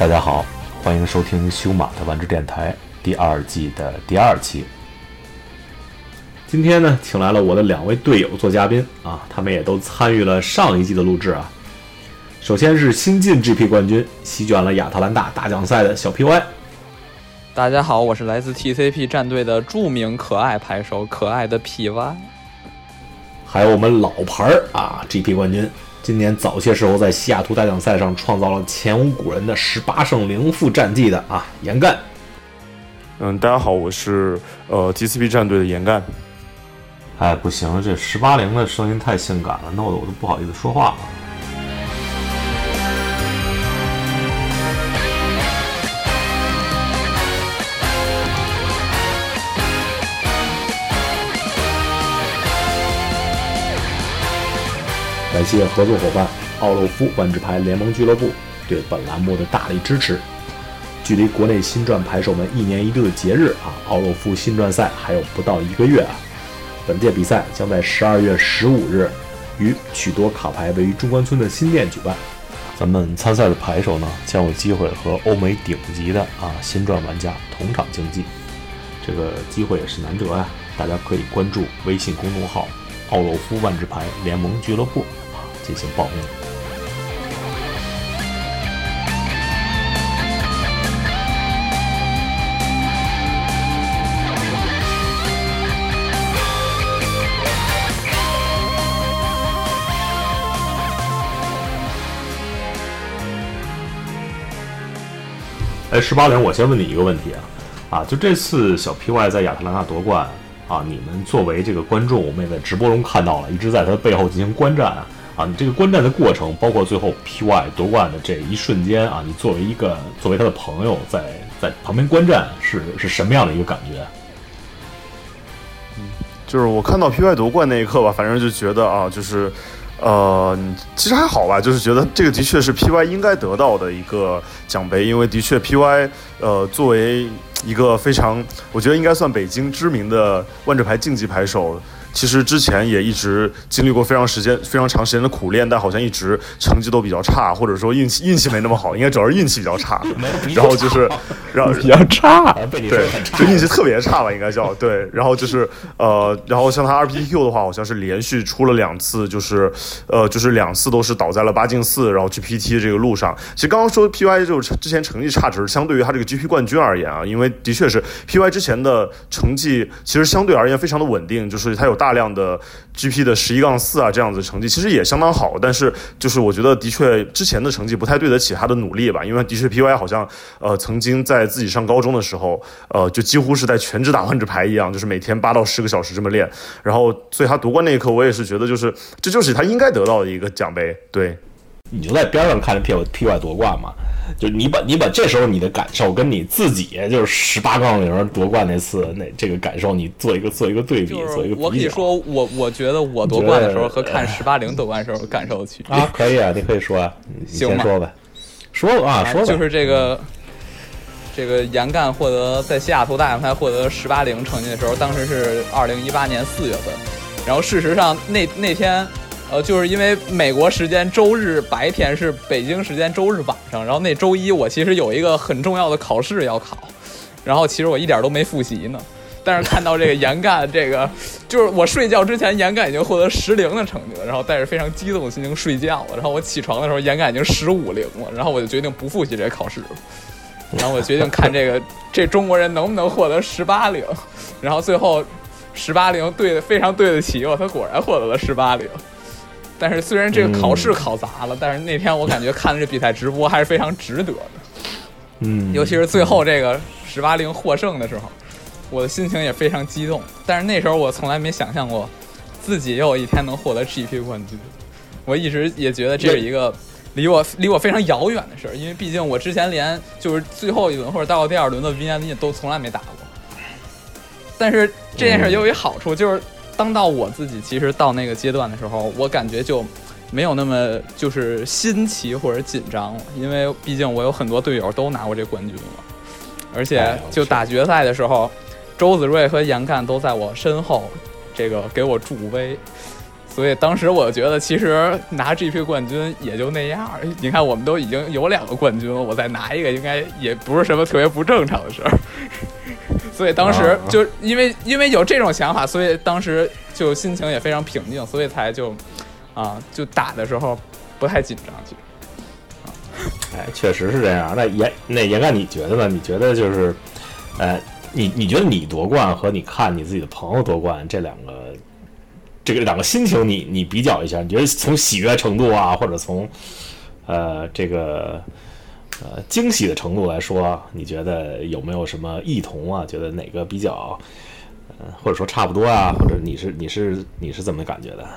大家好，欢迎收听修马的万智电台第二季的第二期。今天呢，请来了我的两位队友做嘉宾啊，他们也都参与了上一季的录制啊。首先是新晋 GP 冠军，席卷了亚特兰大大奖赛的小 PY。大家好，我是来自 TCP 战队的著名可爱牌手，可爱的 PY。还有我们老牌儿啊 GP 冠军，今年早些时候在西雅图大奖赛上创造了前无古人的十八胜零负战绩的啊严干。嗯，大家好，我是呃 GCP 战队的严干。哎，不行，这十八零的声音太性感了，弄得我都不好意思说话了。感谢合作伙伴奥洛夫万智牌联盟俱乐部对本栏目的大力支持。距离国内新传牌手们一年一度的节日啊，奥洛夫新传赛还有不到一个月啊。本届比赛将在十二月十五日于许多卡牌位于中关村的新店举办。咱们参赛的牌手呢，将有机会和欧美顶级的啊新传玩家同场竞技，这个机会也是难得呀。大家可以关注微信公众号“奥洛夫万智牌联盟俱乐部”啊进行报名。哎，十八连，我先问你一个问题啊，啊，就这次小 PY 在亚特兰大夺冠啊，你们作为这个观众，我们也在直播中看到了，一直在他背后进行观战啊，你这个观战的过程，包括最后 PY 夺冠的这一瞬间啊，你作为一个作为他的朋友，在在旁边观战，是是什么样的一个感觉？嗯，就是我看到 PY 夺冠那一刻吧，反正就觉得啊，就是。呃，其实还好吧，就是觉得这个的确是 PY 应该得到的一个奖杯，因为的确 PY 呃作为一个非常，我觉得应该算北京知名的万智牌竞技牌手。其实之前也一直经历过非常时间、非常长时间的苦练，但好像一直成绩都比较差，或者说运气运气没那么好，应该主要是运气比较差。然后就是，然后 比较差，对，就运气特别差吧，应该叫对。然后就是呃，然后像他 RPQ 的话，好像是连续出了两次，就是呃，就是两次都是倒在了八进四，然后去 PT 这个路上。其实刚刚说 PY 就是之前成绩差，只是相对于他这个 GP 冠军而言啊，因为的确是 PY 之前的成绩其实相对而言非常的稳定，就是他有。大量的 GP 的十一杠四啊，这样子成绩其实也相当好，但是就是我觉得的确之前的成绩不太对得起他的努力吧，因为的确 PY 好像呃曾经在自己上高中的时候，呃就几乎是在全职打万智牌一样，就是每天八到十个小时这么练，然后所以他夺冠那一刻，我也是觉得就是这就是他应该得到的一个奖杯，对。你就在边上看着 P P Y 夺冠嘛，就你把你把这时候你的感受跟你自己就是十八杠零夺冠那次那这个感受，你做一个做一个对比，做一个我可以说我我觉得我夺冠的时候和看十八零夺冠时候感受的区别啊，可以啊，你可以说啊，你先说吧，说啊说就是这个这个严干获得在西雅图大奖赛获得十八零成绩的时候，当时是二零一八年四月份，然后事实上那那天。呃，就是因为美国时间周日白天是北京时间周日晚上，然后那周一我其实有一个很重要的考试要考，然后其实我一点都没复习呢。但是看到这个严干，这个就是我睡觉之前严干已经获得十零的成绩了，然后带着非常激动的心情睡觉了。然后我起床的时候严干已经十五零了，然后我就决定不复习这个考试了。然后我决定看这个这中国人能不能获得十八零，然后最后十八零对的非常对得起我，他果然获得了十八零。但是虽然这个考试考砸了，但是那天我感觉看了这比赛直播还是非常值得的。嗯，尤其是最后这个十八零获胜的时候，我的心情也非常激动。但是那时候我从来没想象过自己也有一天能获得 GP 冠军。我一直也觉得这是一个离我离我非常遥远的事儿，因为毕竟我之前连就是最后一轮或者到第二轮的 VNL 都从来没打过。但是这件事也有一好处，就是。当到我自己其实到那个阶段的时候，我感觉就没有那么就是新奇或者紧张了，因为毕竟我有很多队友都拿过这冠军了，而且就打决赛的时候，周子睿和严干都在我身后，这个给我助威，所以当时我觉得，其实拿 GP 冠军也就那样。你看，我们都已经有两个冠军了，我再拿一个，应该也不是什么特别不正常的事儿。所以当时就因为因为有这种想法，所以当时就心情也非常平静，所以才就啊就打的时候不太紧张。其实，哎，确实是这样。那严那严干，你觉得呢？你觉得就是，呃，你你觉得你夺冠和你看你自己的朋友夺冠这两个？这个两个心情，你你比较一下，你觉得从喜悦程度啊，或者从呃这个呃惊喜的程度来说，你觉得有没有什么异同啊？觉得哪个比较，呃或者说差不多啊？或者你是你是你是怎么感觉的？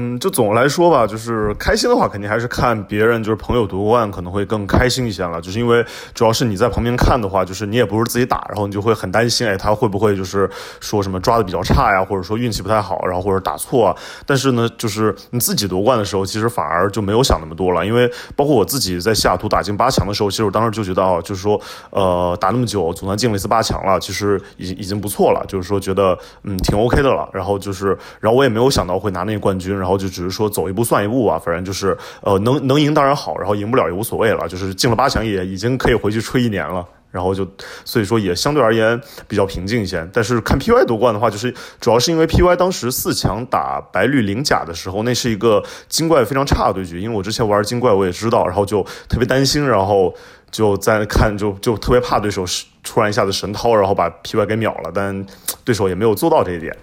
嗯，就总的来说吧，就是开心的话，肯定还是看别人，就是朋友夺冠可能会更开心一些了。就是因为主要是你在旁边看的话，就是你也不是自己打，然后你就会很担心，哎，他会不会就是说什么抓的比较差呀，或者说运气不太好，然后或者打错。啊。但是呢，就是你自己夺冠的时候，其实反而就没有想那么多了。因为包括我自己在西雅图打进八强的时候，其实我当时就觉得，哦，就是说，呃，打那么久，总算进了一次八强了，其实已经已经不错了。就是说，觉得嗯挺 OK 的了。然后就是，然后我也没有想到会拿那个冠军，然后。然后就只是说走一步算一步啊，反正就是呃能能赢当然好，然后赢不了也无所谓了，就是进了八强也已经可以回去吹一年了，然后就所以说也相对而言比较平静一些。但是看 PY 夺冠的话，就是主要是因为 PY 当时四强打白绿零甲的时候，那是一个金怪非常差的对局，因为我之前玩金怪我也知道，然后就特别担心，然后就在看就就特别怕对手是突然一下子神掏，然后把 PY 给秒了，但对手也没有做到这一点。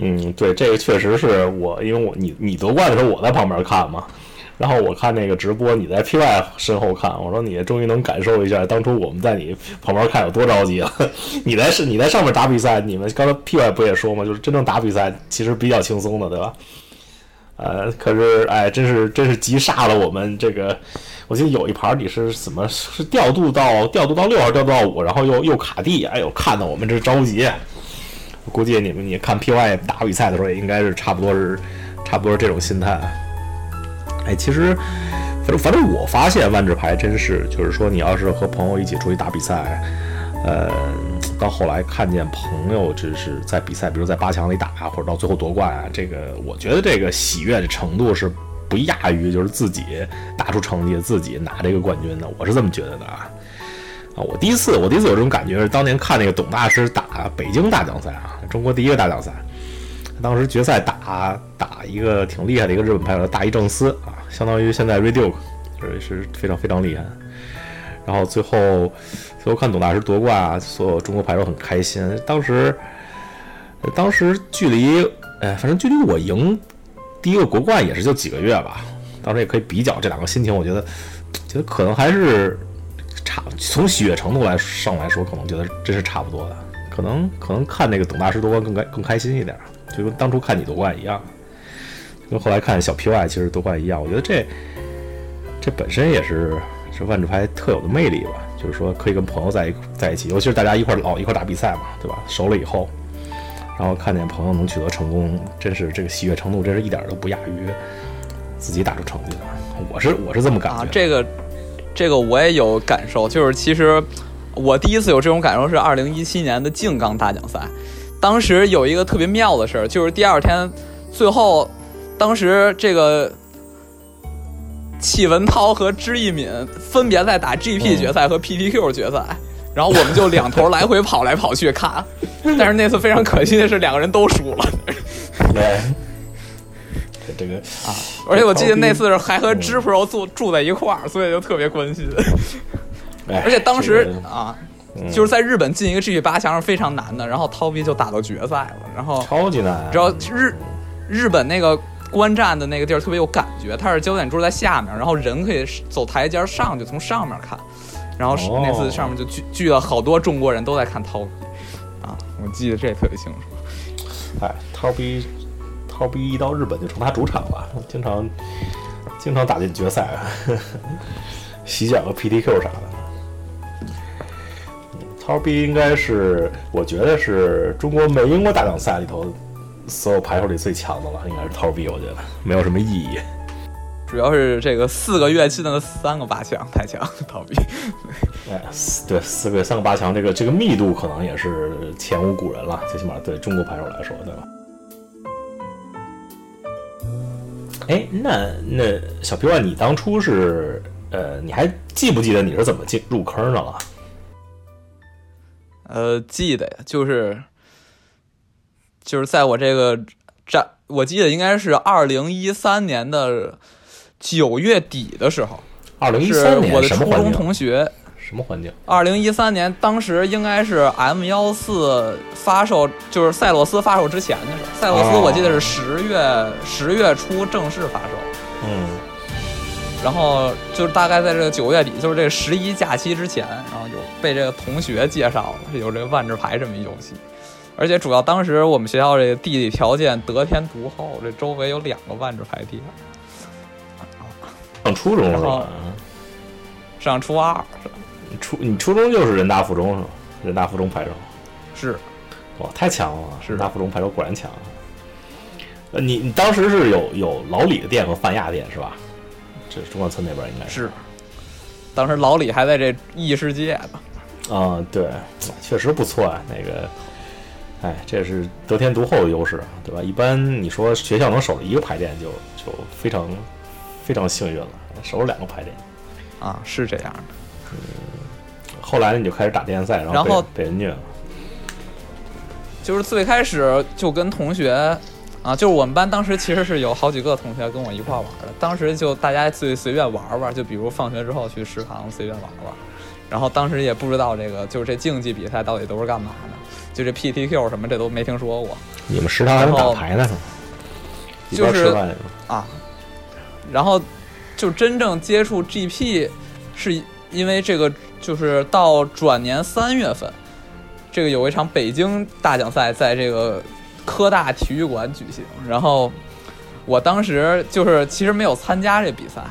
嗯，对，这个确实是我，因为我你你夺冠的时候我在旁边看嘛，然后我看那个直播，你在 PY 身后看，我说你终于能感受一下当初我们在你旁边看有多着急了。你在是你在上面打比赛，你们刚才 PY 不也说嘛，就是真正打比赛其实比较轻松的，对吧？呃，可是哎，真是真是急煞了我们这个，我记得有一盘你是怎么是调度到调度到六还是调度到五，然后又又卡地，哎呦，看得我们这着急。估计你们你看 PY 打比赛的时候也应该是差不多是差不多是这种心态。哎，其实反正反正我发现万智牌真是就是说，你要是和朋友一起出去打比赛，呃，到后来看见朋友就是在比赛，比如在八强里打，或者到最后夺冠啊，这个我觉得这个喜悦的程度是不亚于就是自己打出成绩、自己拿这个冠军的，我是这么觉得的啊。啊，我第一次，我第一次有这种感觉是当年看那个董大师打北京大奖赛啊，中国第一个大奖赛，当时决赛打打一个挺厉害的一个日本牌手大一正司啊，相当于现在 Reduke，是是非常非常厉害。然后最后最后看董大师夺冠啊，所有中国牌手很开心。当时当时距离哎，反正距离我赢第一个国冠也是就几个月吧，当时也可以比较这两个心情，我觉得觉得可能还是。差从喜悦程度来上来说，可能觉得真是差不多的。可能可能看那个董大师夺冠更开更开心一点，就跟当初看你夺冠一样，跟后来看小 PY 其实夺冠一样。我觉得这这本身也是是万智牌特有的魅力吧，就是说可以跟朋友在一在一起，尤其是大家一块老一块打比赛嘛，对吧？熟了以后，然后看见朋友能取得成功，真是这个喜悦程度，真是一点都不亚于自己打出成绩的。我是我是这么感觉。这个。这个我也有感受，就是其实我第一次有这种感受是二零一七年的静冈大奖赛，当时有一个特别妙的事儿，就是第二天最后，当时这个戚文涛和支一敏分别在打 GP 决赛和 PTQ 决赛，然后我们就两头来回跑来跑去看，但是那次非常可惜的是两个人都输了。对。这个啊，而且我记得那次是还和知 pro 住住在一块儿，所以就特别关心。而且当时啊，就是在日本进一个 G 八强是非常难的，然后涛 B 就打到决赛了，然后超级难。知道日日本那个观战的那个地儿特别有感觉，它是焦点柱在下面，然后人可以走台阶上去从上面看，然后那次上面就聚聚了好多中国人都在看涛 B 啊，我记得这特别清楚。哎，涛 B。涛 B 一到日本就成他主场了，经常经常打进决赛，洗脚和 PTQ 啥的。涛 B 应该是我觉得是中国没赢过大奖赛里头所有牌手里最强的了，应该是涛 B，我觉得没有什么意义。主要是这个四个月进了三个八强，太强，逃避。哎，四对四个月三个八强，这个这个密度可能也是前无古人了，最起码对中国牌手来说，对吧？哎，那那小皮万，你当初是呃，你还记不记得你是怎么进入坑的了？呃，记得呀，就是就是在我这个战，我记得应该是二零一三年的九月底的时候，二零一是三年我的初中？同学。什么环境？二零一三年，当时应该是 M 幺四发售，就是赛洛斯发售之前的时候。赛洛斯哦我记得是十月十、月初正式发售，嗯，然后就是大概在这个九月底，就是这个十一假期之前，然后有被这个同学介绍了有这个万智牌这么一游戏，而且主要当时我们学校这个地理条件得天独厚，这周围有两个万智牌店。上初中是然后吧？上初二你初你初中就是人大附中是吧？人大附中牌手，是哇，太强了！是人大附中牌手果然强。呃，你你当时是有有老李的店和泛亚店是吧？这中关村那边应该是，当时老李还在这异世界呢。啊、对，确实不错啊。那个，哎，这是得天独厚的优势，对吧？一般你说学校能守着一个牌店就就非常非常幸运了，守着两个牌店。啊，是这样的。后来你就开始打电赛，然后被然后被人虐了。就是最开始就跟同学啊，就是我们班当时其实是有好几个同学跟我一块儿玩的，当时就大家随随便玩玩，就比如放学之后去食堂随便玩玩，然后当时也不知道这个就是这竞技比赛到底都是干嘛的，就这 PTQ 什么这都没听说过你们食堂还能打牌呢？就是啊，然后就真正接触 GP 是因为这个就是到转年三月份，这个有一场北京大奖赛在这个科大体育馆举行，然后我当时就是其实没有参加这比赛，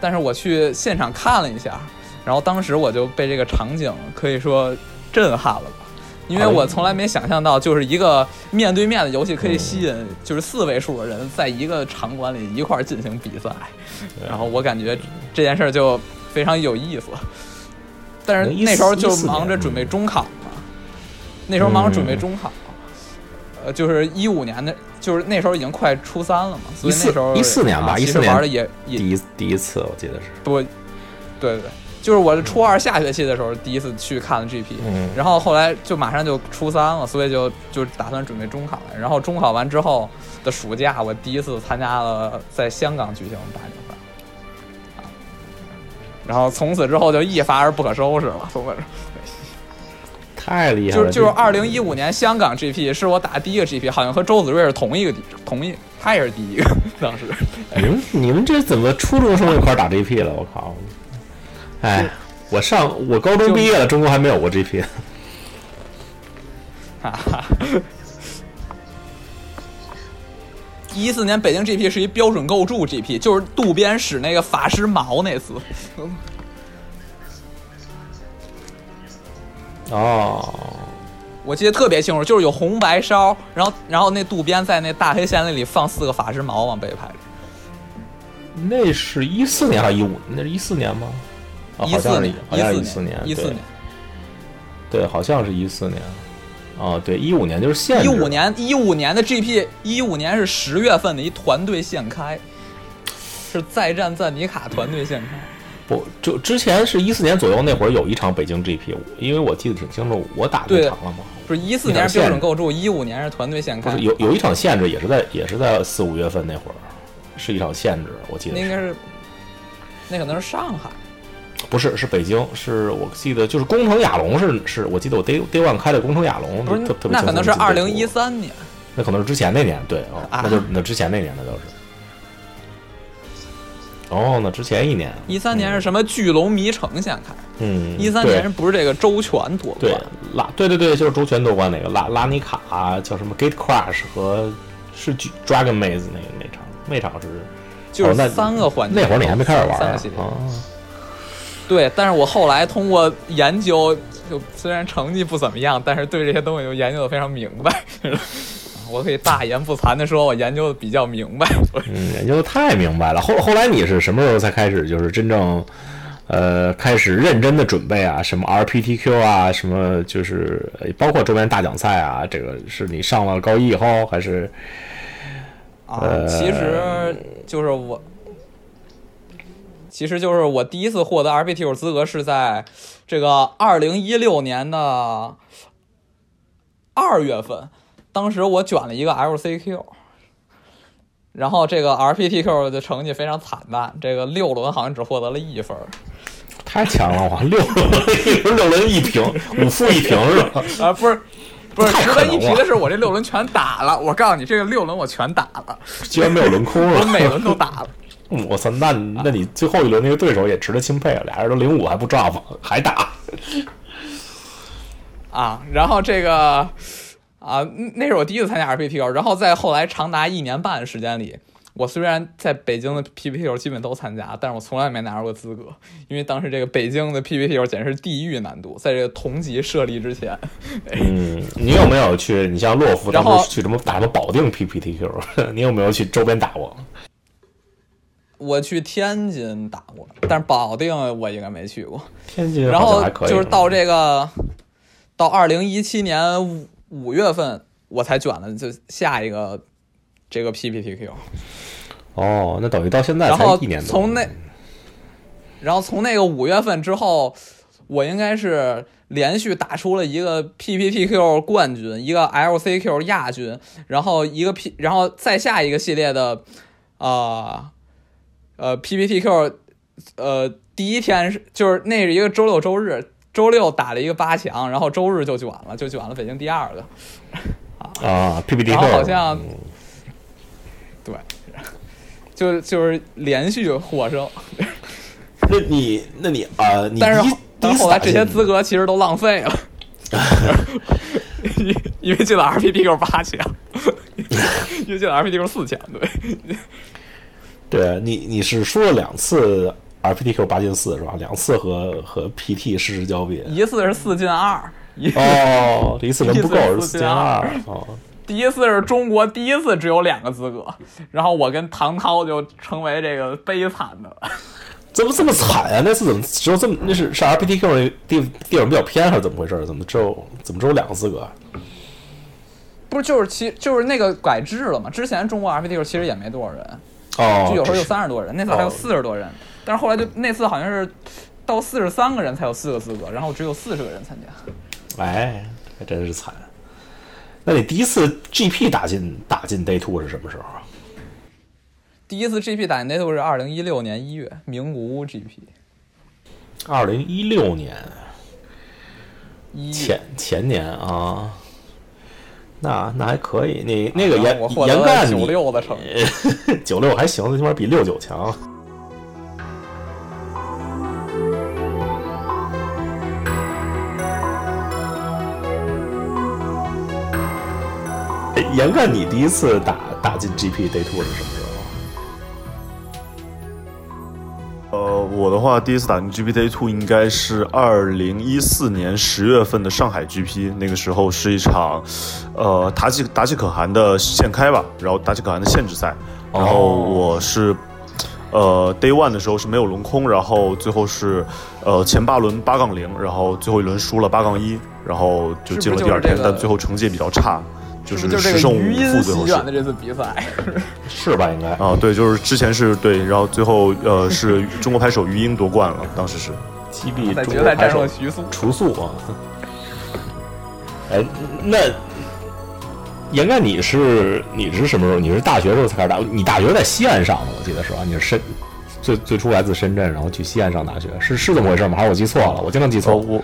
但是我去现场看了一下，然后当时我就被这个场景可以说震撼了吧。因为我从来没想象到，就是一个面对面的游戏可以吸引就是四位数的人在一个场馆里一块儿进行比赛，然后我感觉这件事儿就非常有意思。但是那时候就忙着准备中考嘛，那时候忙着准备中考，呃，就是一五年的，就是那时候已经快初三了嘛，所以那时候14 14年吧一四年玩的也也第一第一次我记得是。不，对对对，就是我是初二下学期的时候第一次去看的 GP，、嗯然后后来就马上就初三了，所以就就打算准备中考。然后中考完之后的暑假，我第一次参加了在香港举行的大奖然后从此之后就一发而不可收拾了，从此太厉害了！就是就是这二零一五年香港 GP 是我打第一个 GP，好像和周子睿是同一个地同一，他也是第一个当时。你们你们这怎么初中生就开始打 GP 了？我靠！哎，我上我高中毕业了，中国还没有过 GP。哈哈。一四年北京 GP 是一标准构筑 GP，就是渡边使那个法师矛那次。哦，我记得特别清楚，就是有红白烧，然后然后那渡边在那大黑线那里放四个法师矛往北排着。那是一四年还是一五？那是一四年吗？啊，好像是一四年，好像是一一四年，一四年，对，对，好像是一四年。哦，对，一五年就是限制。一五年一五年的 GP，一五年是十月份的一团队现开，是再战赞尼卡团队现开。不，就之前是一四年左右那会儿有一场北京 GP，因为我记得挺清楚，我打那对场了嘛。不是一四年是标准构筑，一五年是团队现开不是。有有一场限制，也是在也是在四五月份那会儿，是一场限制，我记得那应该是，那可能是上海。不是是北京，是我记得就是工程亚龙是是我记得我 day day one 开的工程亚龙，不是特特别那可能是二零一三年，那可能是之前那年，对哦，啊。那就那之前那年的都是。哦，那之前一年，一三年是什么巨龙迷城先开，嗯，一三对。年不是这个周全夺对冠，拉对对对，就是周全夺冠那个拉拉尼卡叫什么 Gate Crash 和是 Dragon Maze 那个那场那场是就是哦那三个环节。那会儿你还没开始玩啊三个系列。啊对，但是我后来通过研究，就虽然成绩不怎么样，但是对这些东西就研究的非常明白。我可以大言不惭的说，我研究的比较明白。嗯，研究的太明白了。后后来你是什么时候才开始，就是真正，呃，开始认真的准备啊？什么 RPTQ 啊？什么就是包括周边大奖赛啊？这个是你上了高一以后，还是？啊，其实就是我，其实就是我第一次获得 RPTQ 资格是在这个二零一六年的二月份，当时我卷了一个 LCQ，然后这个 RPTQ 的成绩非常惨淡，这个六轮好像只获得了一分，太强了我！六轮六轮一平，五负一平是吧？啊，不是。不是值得一提的是，我这六轮全打了。我告诉你，这个六轮我全打了，居然没有轮空了。我每轮都打了。我操，那那你最后一轮那个对手也值得钦佩啊！俩人都零五还不 drop，还打。啊，然后这个啊，那是我第一次参加 RPTQ，然后在后来长达一年半的时间里。我虽然在北京的 PPT 基本都参加，但是我从来没拿过资格，因为当时这个北京的 PPT 简直是地狱难度，在这个同级设立之前。嗯，你有没有去？你像洛夫当时去什么打什么保定 PPTQ？你有没有去周边打过？我去天津打过，但是保定我应该没去过。天津然后就是到这个到二零一七年五五月份，我才卷了，就下一个这个 PPTQ。哦，那等于到现在才一年多。从那，然后从那个五月份之后，我应该是连续打出了一个 PPTQ 冠军，一个 LCQ 亚军，然后一个 P，然后再下一个系列的，啊，呃，PPTQ，呃，第一天是就是那是一个周六周日，周六打了一个八强，然后周日就卷了，就卷了北京第二个。啊，PPTQ，好像，对。就就是连续获胜，那你那你啊，但是但是后来这些资格其实都浪费了，因因为进了 RPTQ 八强，因为进了 RPTQ 四强，对，对你你是输了两次 RPTQ 八进四是吧？两次和和 PT 失之交臂，一次是四进二，哦，一次人不够是四进二哦。第一次是中国第一次只有两个资格，然后我跟唐涛就成为这个悲惨的，怎么这么惨啊？那次怎么只有这么？那是是 RPTQ 那地地方比较偏还是怎么回事？怎么只有怎么只有两个资格？不是，就是其就是那个改制了嘛？之前中国 RPTQ 其实也没多少人，哦，就有时候就三十多人，那次还有四十多人，但是后来就那次好像是到四十三个人才有四个资格，然后只有四十个人参加，哎，还真是惨。那你第一次 GP 打进打进 Day Two 是什么时候啊？第一次 GP 打进 Day Two 是二零一六年一月，名古屋 GP。二零一六年，前前年啊，那那还可以。你那个严严干九六的成绩，九六还行，最起码比六九强。严干，你第一次打打进 GP Day Two 是什么时候？的话，第一次打进 GP Day Two 应该是二零一四年十月份的上海 GP，那个时候是一场，呃，达吉达吉可汗的限开吧，然后达吉可汗的限制赛，然后我是，呃，Day One 的时候是没有轮空，然后最后是，呃，前八轮八杠零，然后最后一轮输了八杠一，然后就进了第二天，但最后成绩也比较差。就是十胜五负最后的这次比赛 是吧？应该啊，对，就是之前是对，然后最后呃是 中国拍手余英夺冠了，当时是击毙中国拍手徐速除速啊。哎，那应该你是你是什么时候？你是大学时候才开始打？你大学在西安上的，我记得是吧？你是深最最初来自深圳，然后去西安上大学，是是这么回事吗？还是我记错了？我经常记错我。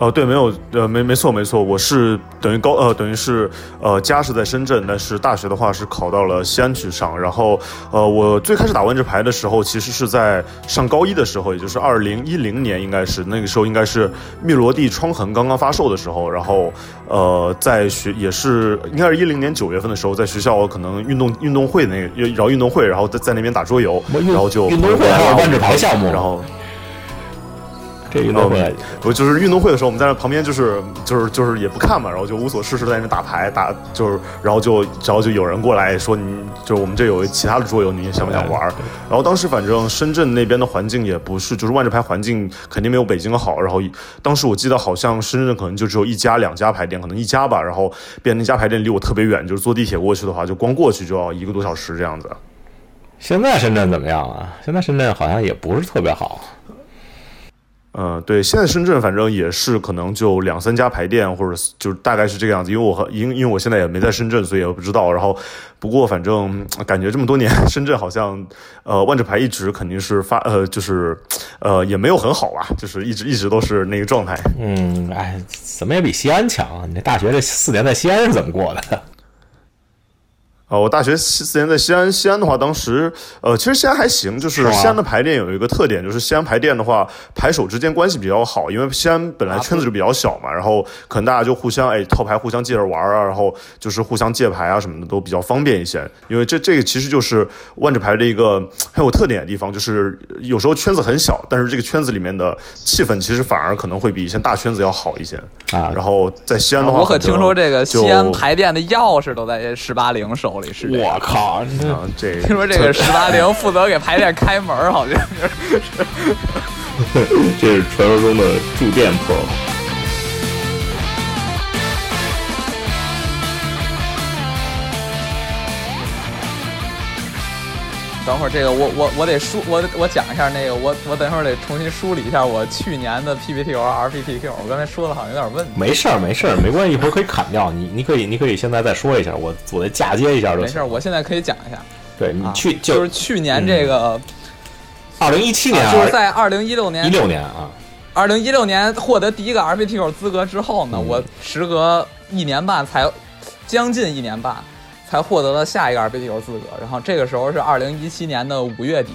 哦，对，没有，呃，没没错没错，我是等于高，呃，等于是，呃，家是在深圳，但是大学的话是考到了西安去上。然后，呃，我最开始打万智牌的时候，其实是在上高一的时候，也就是二零一零年，应该是那个时候，应该是密罗地创痕刚刚发售的时候。然后，呃，在学也是应该是一零年九月份的时候，在学校可能运动运动会那个然后运动会，然后在在那边打桌游，然后就运动会还有万智牌项目，然后。这运动会，不就是运动会的时候，我们在那旁边就是就是就是也不看嘛，然后就无所事事在那打牌打，就是然后就然后就有人过来说，你就是我们这有其他的桌游，你想不想玩？然后当时反正深圳那边的环境也不是，就是万智牌环境肯定没有北京好。然后当时我记得好像深圳可能就只有一家两家牌店，可能一家吧。然后变那家牌店离我特别远，就是坐地铁过去的话，就光过去就要一个多小时这样子。现在深圳怎么样啊？现在深圳好像也不是特别好。嗯，对，现在深圳反正也是可能就两三家牌店，或者就大概是这个样子。因为我和因因为我现在也没在深圳，所以也不知道。然后，不过反正感觉这么多年，深圳好像呃万智牌一直肯定是发呃就是呃也没有很好吧，就是一直一直都是那个状态。嗯，哎，怎么也比西安强？你大学这四年在西安是怎么过的？呃，我大学四四年在西安，西安的话，当时呃，其实西安还行，就是西安的牌店有一个特点，就是西安牌店的话，牌手之间关系比较好，因为西安本来圈子就比较小嘛，然后可能大家就互相哎套牌，互相借着玩啊，然后就是互相借牌啊什么的都比较方便一些。因为这这个其实就是万智牌的一个很有特点的地方，就是有时候圈子很小，但是这个圈子里面的气氛其实反而可能会比一些大圈子要好一些啊。然后在西安的话，我可听说这个西安牌店的钥匙都在十八零手。我靠！这听说这个十八陵负责给排练开门，好像是。这是传说中的住店 pro。等会儿这个我我我得梳我我讲一下那个我我等会儿得重新梳理一下我去年的 PPT 和 RPTQ，我刚才说的好像有点问题。没事儿没事儿没关系，一会儿可以砍掉你，你可以你可以现在再说一下，我我再嫁接一下就没事儿，我现在可以讲一下。对你去就是去年这个二零一七年，就是在二零一六年一六年啊，二零一六年获得第一个 RPTQ 资格之后呢，我时隔一年半才将近一年半。才获得了下一个 RPTQ 资格，然后这个时候是二零一七年的五月底，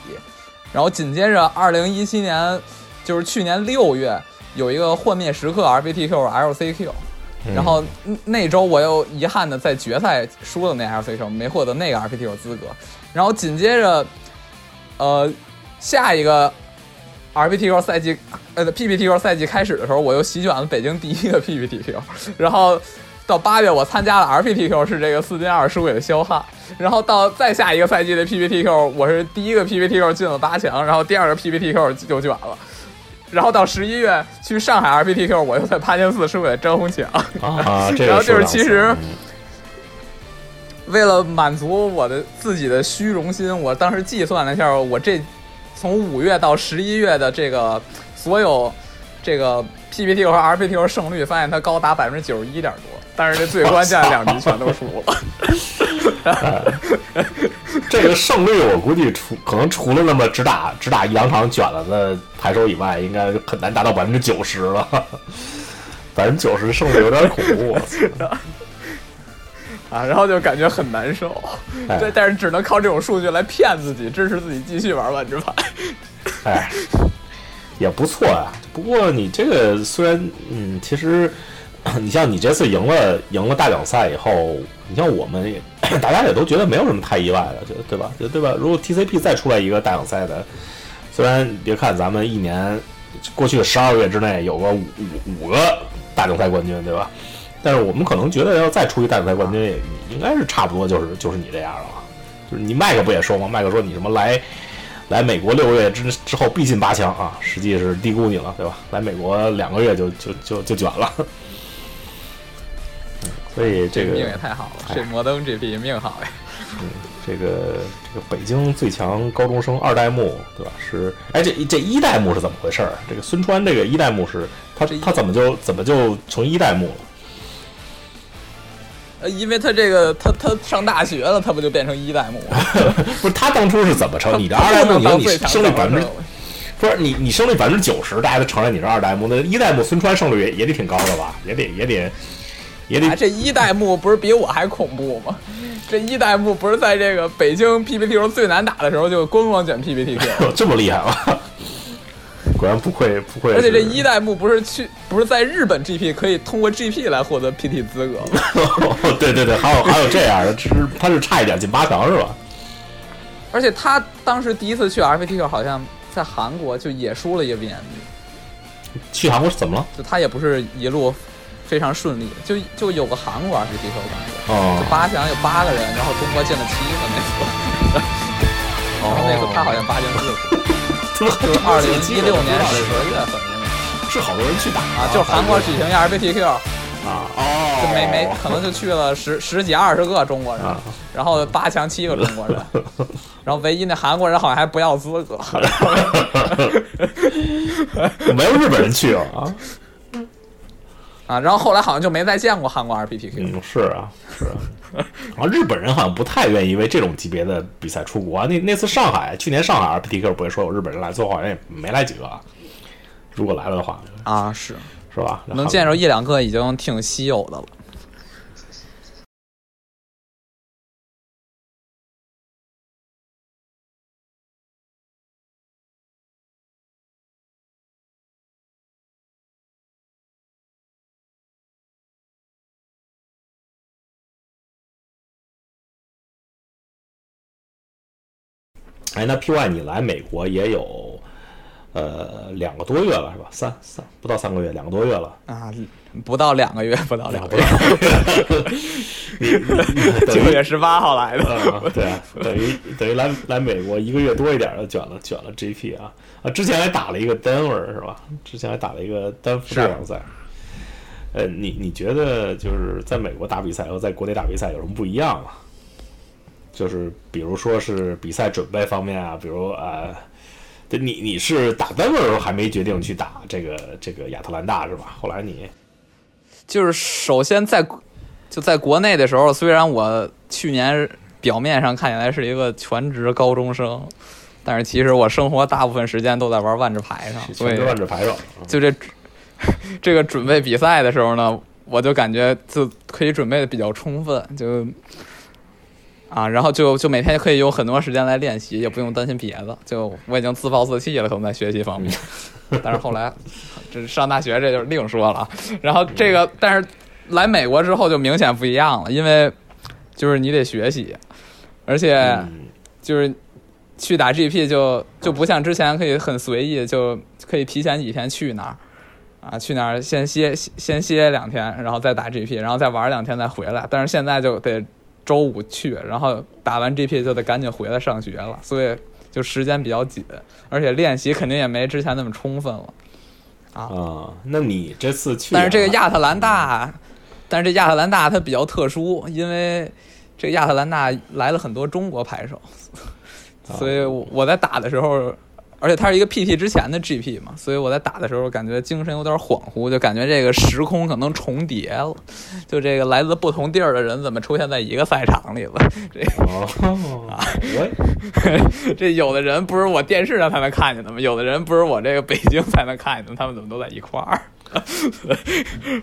然后紧接着二零一七年就是去年六月有一个幻灭时刻 RPTQ LCQ，然后那周我又遗憾的在决赛输了那 LCQ，没获得那个 RPTQ 资格，然后紧接着呃下一个 RPTQ 赛季呃 PPTQ 赛季开始的时候，我又席卷了北京第一个 PPTQ，然后。到八月，我参加了 RPTQ，是这个四进二输给了肖汉。然后到再下一个赛季的 PPTQ，我是第一个 PPTQ 进了八强，然后第二个 PPTQ 就卷了。然后到十一月去上海 RPTQ，我又在八千四输给了张宏强。啊，然后就是其实为了满足我的自己的虚荣心，我当时计算了一下，我这从五月到十一月的这个所有这个 PPT 和 RPTQ 胜率，发现它高达百分之九十一点多。但是这最关键的两局全都输了。这个胜率我估计除可能除了那么只打只打一两场卷了的牌手以外，应该很难达到百分之九十了。百分之九十胜率有点恐怖。啊，然后就感觉很难受。对，但是只能靠这种数据来骗自己，支持自己继续玩万智牌。哎，也不错啊。不过你这个虽然嗯，其实。你像你这次赢了赢了大奖赛以后，你像我们 大家也都觉得没有什么太意外的，觉得对吧？觉得对吧？如果 TCP 再出来一个大奖赛的，虽然别看咱们一年过去的十二个月之内有个五五五个大奖赛冠军，对吧？但是我们可能觉得要再出一大奖赛冠军，也应该是差不多就是就是你这样了。就是你麦克不也说吗？麦克说你什么来来美国六个月之之后必进八强啊，实际是低估你了，对吧？来美国两个月就就就就卷了。所以这个命也太好了，这摩登 GP 命好呀。嗯，这个这个北京最强高中生二代目，对吧？是，哎，这这一代目是怎么回事儿？这个孙川这个一代目是他他怎么就怎么就成一代目了？呃，因为他这个他他上大学了，他不就变成一代目了？不是，他当初是怎么成？你的二代目，你你胜率百分之不是你你胜率百分之九十，大家都承认你是二代目。那一代目孙川胜率也也得挺高的吧？也得也得。也得这一代目不是比我还恐怖吗？这一代目不是在这个北京 PPT 最难打的时候就官方卷 PPT，这么厉害吗？果然不愧不愧。而且这一代目不是去不是在日本 GP 可以通过 GP 来获得 PT 资格吗？对对对，还有还有这样的，只是他是差一点进八强是吧？而且他当时第一次去 RPT 好像在韩国就也输了一个 BNB。去韩国是怎么了？就他也不是一路非常顺利，就就有个韩国 RPTQ 当时，哦。就八强有八个人，然后中国进了七个那次，然后那次他好像八进四个，就是二零一六年十月份应该是好多人去打啊，就是韩国举行亚 RPTQ，啊哦，就没没可能就去了十十几二十个中国人啊，然后八强七个中国人，然后唯一那韩国人好像还不要资格，没有日本人去啊。啊，然后后来好像就没再见过韩国 RPTQ，嗯，是啊，是啊。然后日本人好像不太愿意为这种级别的比赛出国。那那次上海，去年上海 RPTQ 不会说有日本人来，最后好像也没来几个。如果来了的话，啊是。是吧？能见着一两个已经挺稀有的了。哎，那 PY 你来美国也有呃两个多月了是吧？三三不到三个月，两个多月了。啊，不到两个月，不到两个月，等 于九月十八号来的。啊，对啊，等于等于来来美国一个月多一点的卷了卷了 GP 啊啊！之前还打了一个 Denver 是吧？之前还打了一个丹佛这样赛。呃，你你觉得就是在美国打比赛和在国内打比赛有什么不一样吗？就是比如说是比赛准备方面啊，比如呃，对你你是打 Denver 的时候还没决定去打这个这个亚特兰大是吧？后来你就是首先在就在国内的时候，虽然我去年表面上看起来是一个全职高中生，但是其实我生活大部分时间都在玩万智牌上，所以全职万智牌上，就这这个准备比赛的时候呢，我就感觉就可以准备的比较充分，就啊，然后就就每天可以有很多时间来练习，也不用担心别的。就我已经自暴自弃了，可能在学习方面，但是后来这上大学这就另说了。然后这个，但是来美国之后就明显不一样了，因为就是你得学习，而且。嗯就是去打 GP 就就不像之前可以很随意，就可以提前几天去那儿，啊，去那儿先歇先歇两天，然后再打 GP，然后再玩两天再回来。但是现在就得周五去，然后打完 GP 就得赶紧回来上学了，所以就时间比较紧，而且练习肯定也没之前那么充分了。啊，那你这次去，但是这个亚特兰大，但是这亚特兰大它比较特殊，因为这个亚特兰大来了很多中国牌手，所以我我在打的时候，而且它是一个 PT 之前的 GP 嘛，所以我在打的时候感觉精神有点恍惚，就感觉这个时空可能重叠了，就这个来自不同地儿的人怎么出现在一个赛场里了？这哦，我 这有的人不是我电视上才能看见的吗？有的人不是我这个北京才能看见的，他们怎么都在一块儿？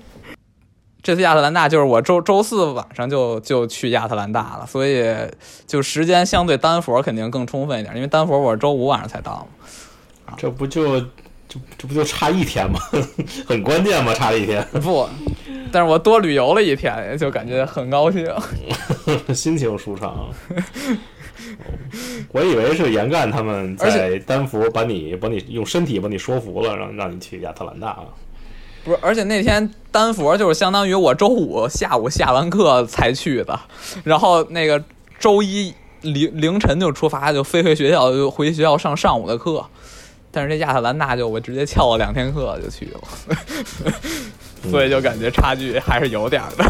这次亚特兰大就是我周周四晚上就就去亚特兰大了，所以就时间相对丹佛肯定更充分一点，因为丹佛我是周五晚上才到嘛。这不就这这不就差一天吗？很关键吗？差了一天，不，但是我多旅游了一天，就感觉很高兴。心情舒畅。我以为是严干他们而在丹佛把你把你用身体把你说服了，让让你去亚特兰大啊。不是，而且那天丹佛就是相当于我周五下午下完课才去的，然后那个周一凌凌晨就出发，就飞回学校，就回学校上上午的课。但是这亚特兰大就我直接翘了两天课就去了，所以就感觉差距还是有点的。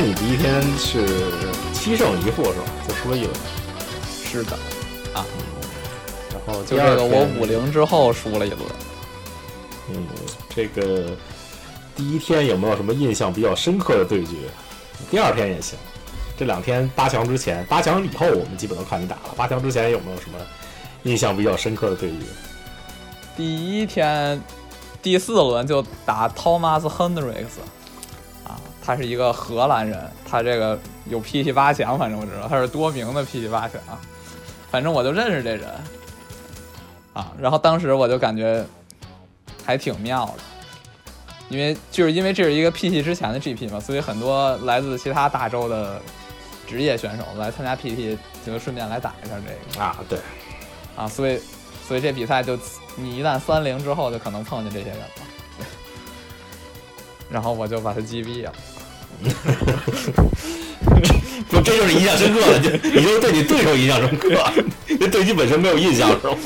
你第一天是七胜一负是吧？就输了一轮，是的，啊然后就第二这个我天五零之后输了一轮。嗯，这个第一天有没有什么印象比较深刻的对决？第二天也行。这两天八强之前，八强以后我们基本都看你打了。八强之前有没有什么印象比较深刻的对决？第一天第四轮就打 Thomas Hendricks，啊，他是一个荷兰人，他这个有 PT 八强，反正我知道他是多名的 PT 八强，反正我就认识这人，啊，然后当时我就感觉还挺妙的，因为就是因为这是一个 PT 之前的 GP 嘛，所以很多来自其他大洲的职业选手来参加 PT，就顺便来打一下这个。啊，对，啊，所以所以这比赛就你一旦三零之后，就可能碰见这些人了。然后我就把他击毙了。不，这就是印象深刻的，就你就是对你对手印象深刻，这对局本身没有印象是吗？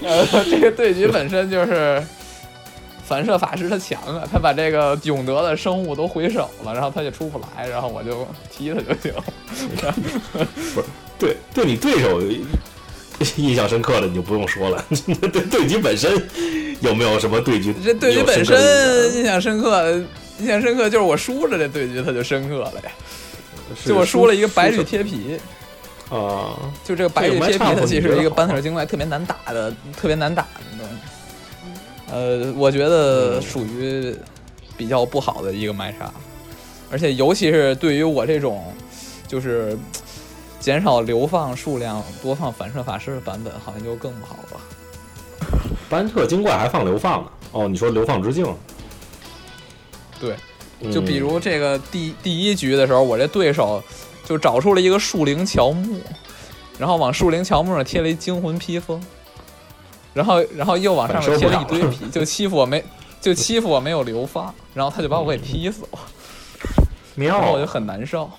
呃，这个对局本身就是反射法师他强啊，他把这个永德的生物都回手了，然后他就出不来，然后我就踢他就行。不是，对对你对手印象深刻的你就不用说了，对对局本身有没有什么对局？这对局本身印象印象深刻，印象深刻就是我输了这对局，他就深刻了呀。就我输了一个白绿贴皮，啊，就这个白绿贴皮，它其实是一个班特好精怪特别难打的，特别难打的东西。呃，我觉得属于比较不好的一个麦莎，而且尤其是对于我这种就是减少流放数量、多放反射法师的版本，好像就更不好了。班特精怪还放流放呢。哦，你说流放之境？对，嗯。就比如这个第第一局的时候，我这对手就找出了一个树灵乔木，然后往树灵乔木上贴了一惊魂披风，然后然后又往上面贴了一堆皮，就欺负我没就欺负我没有流放，然后他就把我给劈死了，然后我就，很难受。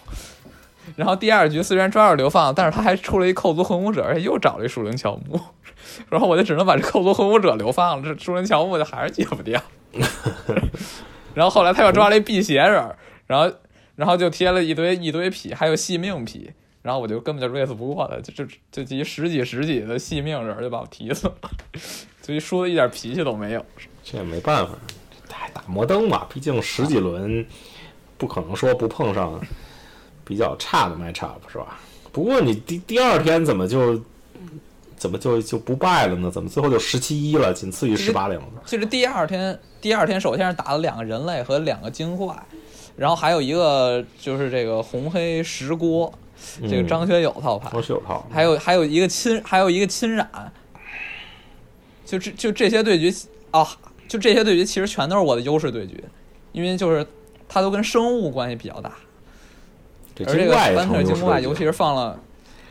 然后第二局虽然抓着流放，但是他还出了一扣族混武者，而且又找了一树灵乔木，然后我就只能把这扣族混武者流放了，这树灵乔木就还是解不掉。然后后来他又抓了一辟邪人儿，然后然后就贴了一堆一堆皮，还有戏命皮，然后我就根本就 race 不过他，就就就集十几十几的戏命人就把我踢死了，所以输的一点脾气都没有。这也没办法，哎，打摩登嘛，毕竟十几轮不可能说不碰上比较差的 matchup 是吧？不过你第第二天怎么就怎么就就不败了呢？怎么最后就十七一了，仅次于十八零了？就是第二天，第二天首先是打了两个人类和两个精怪，然后还有一个就是这个红黑石锅，这个嗯。张学友套牌，张学友套，还有还有一个侵，还有一个侵染，就这就这些对局啊，就这些对局其实全都是我的优势对局，因为就是它都跟生物关系比较大，而这个班特精怪，尤其是放了，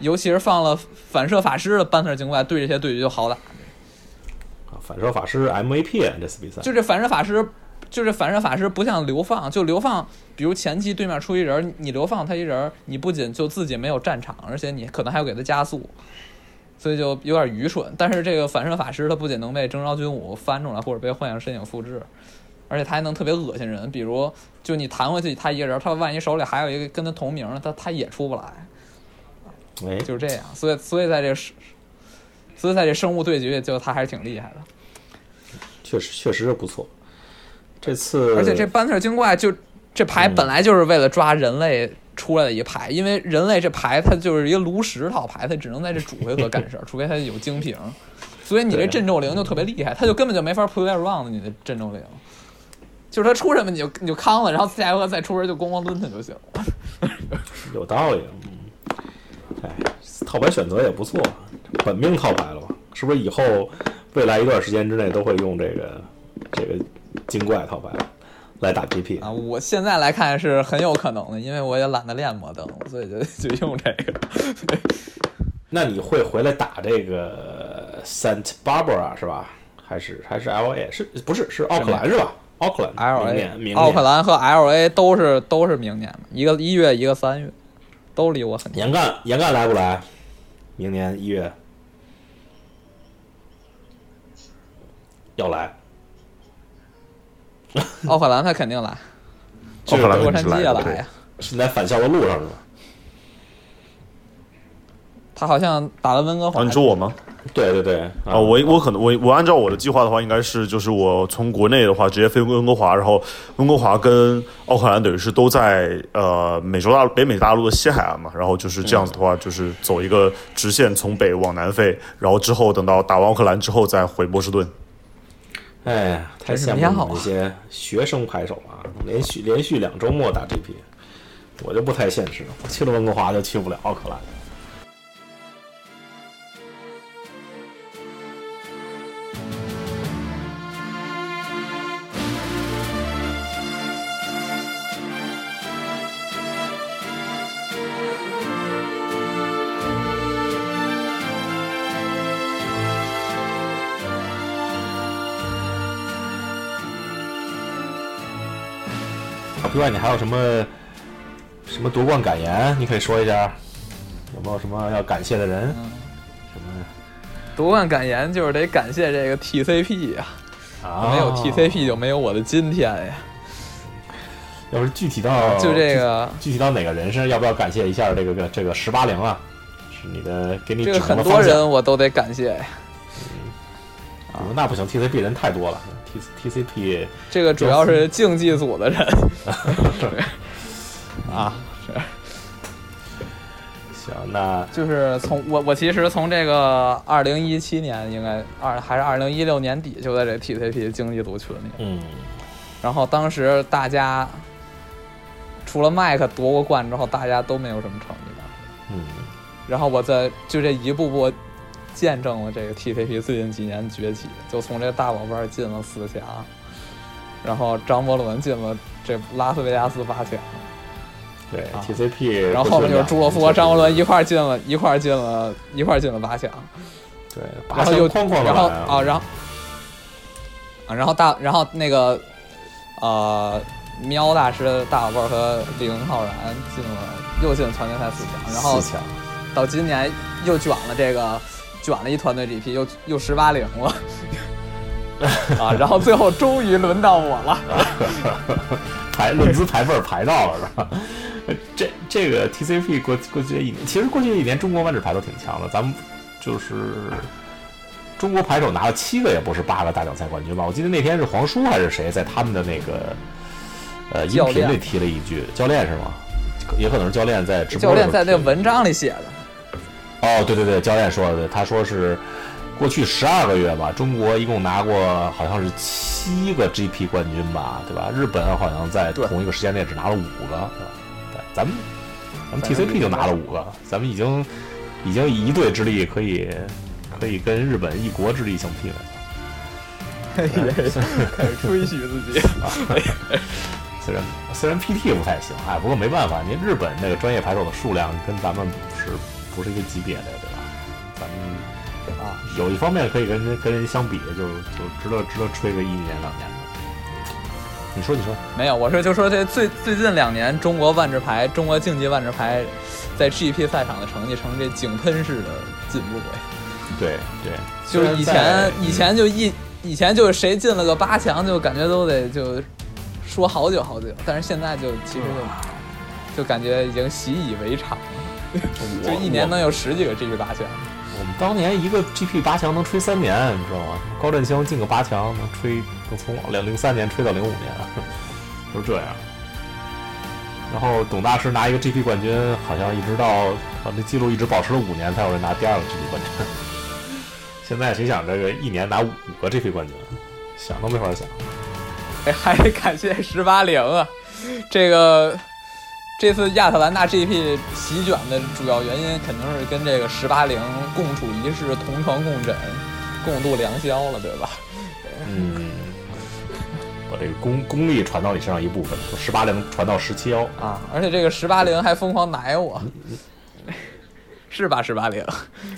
尤其是放了反射法师的班特精怪，对这些对局就好打。啊反射法师 MVP 啊这次比赛，就这反射法师，就是反射法师不像流放，就流放，比如前期对面出一人，你流放他一人，你不仅就自己没有战场，而且你可能还要给他加速，所以就有点愚蠢。但是这个反射法师他不仅能被征召军武翻出来，或者被幻影身影复制，而且他还能特别恶心人，比如就你弹回去他一个人，他万一手里还有一个跟他同名的，他他也出不来，哎，就是这样。所以所以在这，所以在这生物对决，就他还是挺厉害的。确实确实是不错。这次而且这班特精怪就这牌嗯本来就是为了抓人类出来的一牌，因为人类这牌它就是一个炉石套牌，它只能在这主回合干事儿，除非它有精平。所以你这对镇咒灵就特别厉害，它就根本就没法 play around 你的镇咒灵，就是它出什么你就你就扛了，然后下一回合再出人就咣咣抡它就行了。有道理，嗯，哎，套牌选择也不错，本命套牌了吧？是不是以后未来一段时间之内都会用这个这个精怪套牌来打 PP？啊，我现在来看是很有可能的，因为我也懒得练摩登，所以就 就用这个。那你会回来打这个 Saint Barbara 是吧？还是还是 LA 是不是是奥克兰是吧？奥克兰 L 明 A 年明年奥克兰和 L A 都是都是明年的，一个一月，一个三月，都离我很近。严干严干来不来？明年一月要来，奥克兰他肯定来，奥克兰洛杉矶也肯定是来呀。是在返校的路上是吧？他好像打了温哥华。啊，你说我吗？对对对，啊啊，我我可能我我按照我的计划的话，应该是就是我从国内的话直接飞温哥华，然后温哥华跟奥克兰等于是都在呃美洲大北美大陆的西海岸嘛，然后就是这样子的话，就是走一个直线从北往南飞，然后之后等到打完奥克兰之后再回波士顿。哎呀，太羡慕你们这些学生牌手了啊！连续连续两周末打 GP，我就不太现实，我去了温哥华就去不了奥克兰。啊，另外你还有什么什么夺冠感言？你可以说一下，有没有什么要感谢的人？什么夺冠感言就是得感谢这个 TCP 呀、啊？没有 TCP 就没有我的今天呀。要是具体到就这个，具体到哪个人身，要不要感谢一下这个个这个十八零啊？是你的给你指这个很多。人我都得感谢呀。啊，那不行，TCP 人太多了，T TCP 这个主要是竞技组的人 啊，行，那就是从我我其实从这个二零一七年应该二还是二零一六年底就在这 TCP 经济组群里，嗯。然后当时大家除了麦克夺过冠之后，大家都没有什么成绩吧。嗯。然后我在就这一步步见证了这个 TCP 最近几年崛起，就从这个大宝贝儿进了四强，然后张伯伦进了这拉斯维加斯八强，对啊 TCP，然后后面就是朱洛夫和张伯伦一块儿进了，一块儿进了，一块儿进了八强，对，然后又哐哐然后啊，然后啊，然后大，然后那个呃，喵大师的大宝贝儿和李文浩然进了，又进了团队赛四强，然后到今年又卷了这个，卷了一团队 GP，又又十八零了。啊，然后最后终于轮到我了。排论资排辈儿排到了是吧？这这个 TCP 过过去这一年，其实过去这一年中国万智牌都挺强的，咱们就是中国牌手拿了七个，也不是八个大奖赛冠军吧？我记得那天是黄叔还是谁在他们的那个呃音频里提了一句，教练是吗？也可能是教练在直播教练在那文章里写的，哦，对对对，教练说的，他说是过去十二个月吧，中国一共拿过好像是七个 GP 冠军吧，对吧？日本好像在同一个时间内只拿了五个，对吧？对，咱们咱们 TCP 就拿了五个，咱们已经已经以一队之力可以可以跟日本一国之力相媲美了。开始吹嘘自己。虽然虽然 PT 不太行，哎，不过没办法，您日本那个专业牌手的数量跟咱们是不是一个级别的，对吧？咱们啊，有一方面可以跟跟人相比，就就值得值得吹个一年两年的。你说你说，没有，我说就说这最最近两年中国万智牌、中国竞技万智牌在 GP 赛场的成绩成这井喷式的进步哎。对对，就是以前以前就一以前就是谁进了个八强，就感觉都得就说好久好久，但是现在就其实就就感觉已经习以为常了，嗯就一年能有十几个 GP 八强。我们当年一个 GP 八强能吹三年，你知道吗？高振兴进个八强能吹，能从两零三年吹到零五年，都是这样。然后董大师拿一个 GP 冠军，好像一直到啊那记录一直保持了五年，才有人拿第二个 GP 冠军。现在谁想这个一年拿五个 GP 冠军，想都没法想。哎，还得感谢十八零啊，这个这次亚特兰大 GP 席卷的主要原因，肯定是跟这个十八零共处一室、同床共枕、共度良宵了，对吧？嗯，把这个功功力传到你身上一部分，从十八零传到十七幺。啊，而且这个十八零还疯狂奶我，是吧？十八零，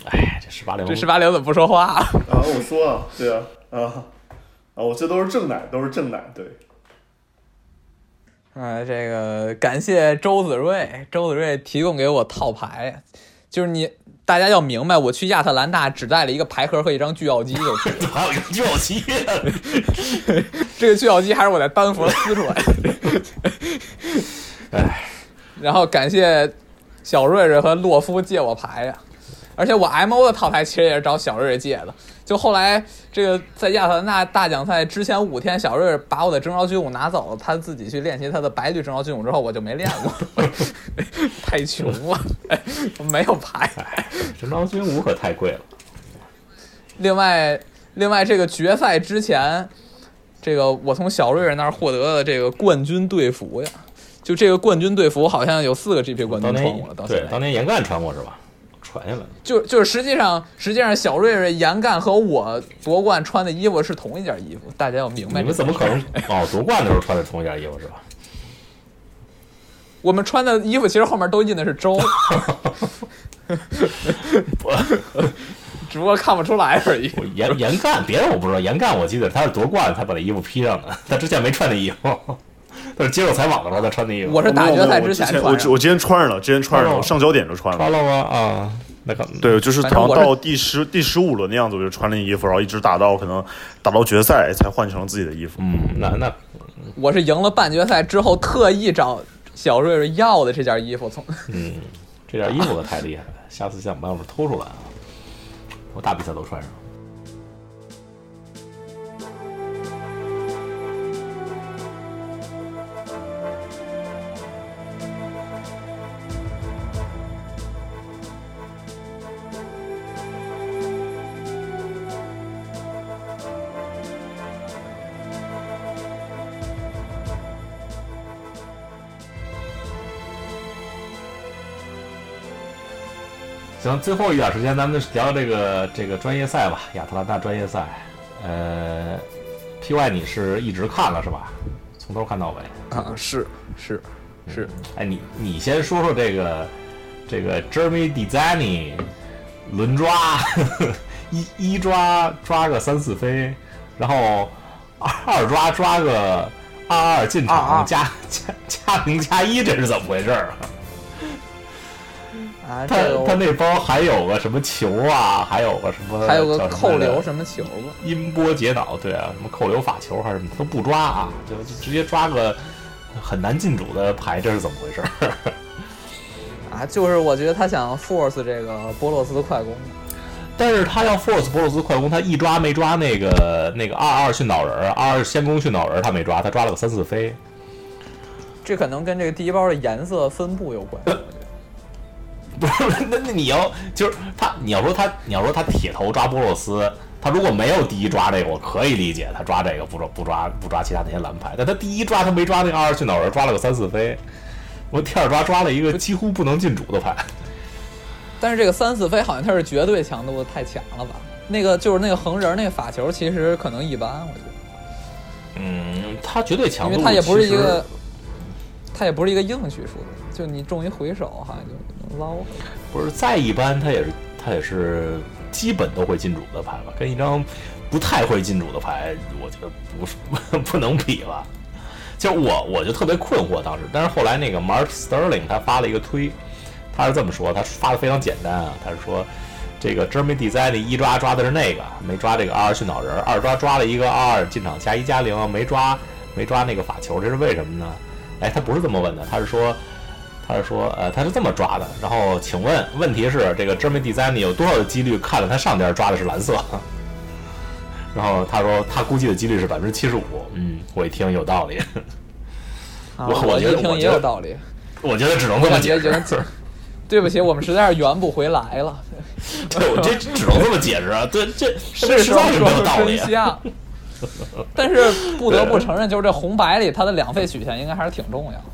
哎，这十八零这十八零怎么不说话？啊，我说啊，对啊，啊啊，我这都是正奶，都是正奶，对。哎，这个感谢周子睿，周子睿提供给我套牌，就是你大家要明白，我去亚特兰大只带了一个牌盒和一张巨奥机就去了，还有一个巨好奇，这个巨奥机还是我在丹佛撕出来的。哎，然后感谢小瑞瑞和洛夫借我牌呀、而且我 M O 的套牌其实也是找小瑞瑞借的。就后来这个在亚特兰大大奖赛之前五天，小瑞瑞把我的征召军武拿走了，他自己去练习他的白绿征召军武之后，我就没练过，太穷了，没有牌。征召军武可太贵了。另外，另外这个决赛之前，这个我从小瑞瑞那儿获得的这个冠军队服呀，就这个冠军队服好像有四个 GP 冠军当年穿过了，到现对，在。当年严干穿过是吧？传下来的。就就是实际上实际上小瑞瑞、严干和我夺冠穿的衣服是同一件衣服，大家要明白你们怎么可能哦？夺冠的时候穿的同一件衣服是吧？我们穿的衣服其实后面都印的是周，只不过看不出来而已。我严严干，别人我不知道，严干我记得他是夺冠才把那衣服披上的，他之前没穿那衣服，接受采访的时候他穿那衣服。我是打决赛之之前穿上我我今天穿上了，今天穿上哦了，上焦点就穿了。穿了吗？啊，那可能对，就是反正我是好像到第十第十五轮的样子，我就穿了衣服，然后一直打到可能打到决赛才换成了自己的衣服。嗯，那那我是赢了半决赛之后，特意找小瑞瑞要的这件衣服，从嗯，这件衣服可太厉害了，下次想办法偷出来啊！我大比赛都穿上。行，最后一点时间，咱们聊聊这个这个专业赛吧，亚特兰大专业赛。呃，PY 你是一直看了是吧？从头看到尾。啊，是是是，哎，你你先说说这个这个 Jeremy d e z a n i 轮抓一一抓抓个三四飞，然后二二抓抓个二二进场加加加零加一，这是怎么回事儿啊？啊，他他那包还有个什么球啊，还有个什么还有个扣留什么球吗？音波解脑，对啊，什么扣留法球还是什么，他都不抓啊，就就直接抓个很难进主的牌，这是怎么回事儿？啊，就是我觉得他想 force 这个波洛斯的快攻，但是他要 force 波洛斯快攻，他一抓没抓那个那个二二训导人儿，二二先攻训导人儿他没抓，他抓了个三四飞。这可能跟这个第一包的颜色分布有关。不是，那那你要就是他，你要说他，你要说他铁头抓波洛斯，他如果没有第一抓这个，我可以理解他抓这个不抓不抓不抓其他那些蓝牌，但他第一抓他没抓那个二二训导人，抓了个三四飞，我第二抓抓了一个几乎不能进主的牌。但是这个三四飞好像他是绝对强度太强了吧？那个就是那个横人那个法球，其实可能一般，我觉得，嗯，他绝对强度，因为他也不是一个，他也不是一个硬叙述的，就你中一回手好像就能捞。不是再一般，他也是他也是基本都会进主的牌吧，跟一张不太会进主的牌，我觉得不是 不能比吧。就我我就特别困惑当时，但是后来那个 Mark Sterling 他发了一个推，他是这么说，他发的非常简单啊，他是说这个 Germany 一抓抓的是那个，没抓这个二二训导人，二抓抓了一个二二进场加一加零，没抓没抓那个法球，这是为什么呢？哎，他不是这么问的，他是说。他是说，呃，他是这么抓的。然后，请问，问题是这个 Jeremy d e z a n 有多少的几率看了他上边抓的是蓝色？然后他说，他估计的几率是百分之七十五。嗯，我一听有道理，啊我我我一听也觉得我觉得有道理，我觉得只能这么解释。对不起，我们实在是圆不回来了。对，我这只能这么解释啊。对，这这是实在是没有说道理啊。真相。但是不得不承认，就是这红白里它的两费曲线应该还是挺重要的。